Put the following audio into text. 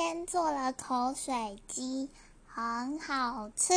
天做了口水鸡，很好吃。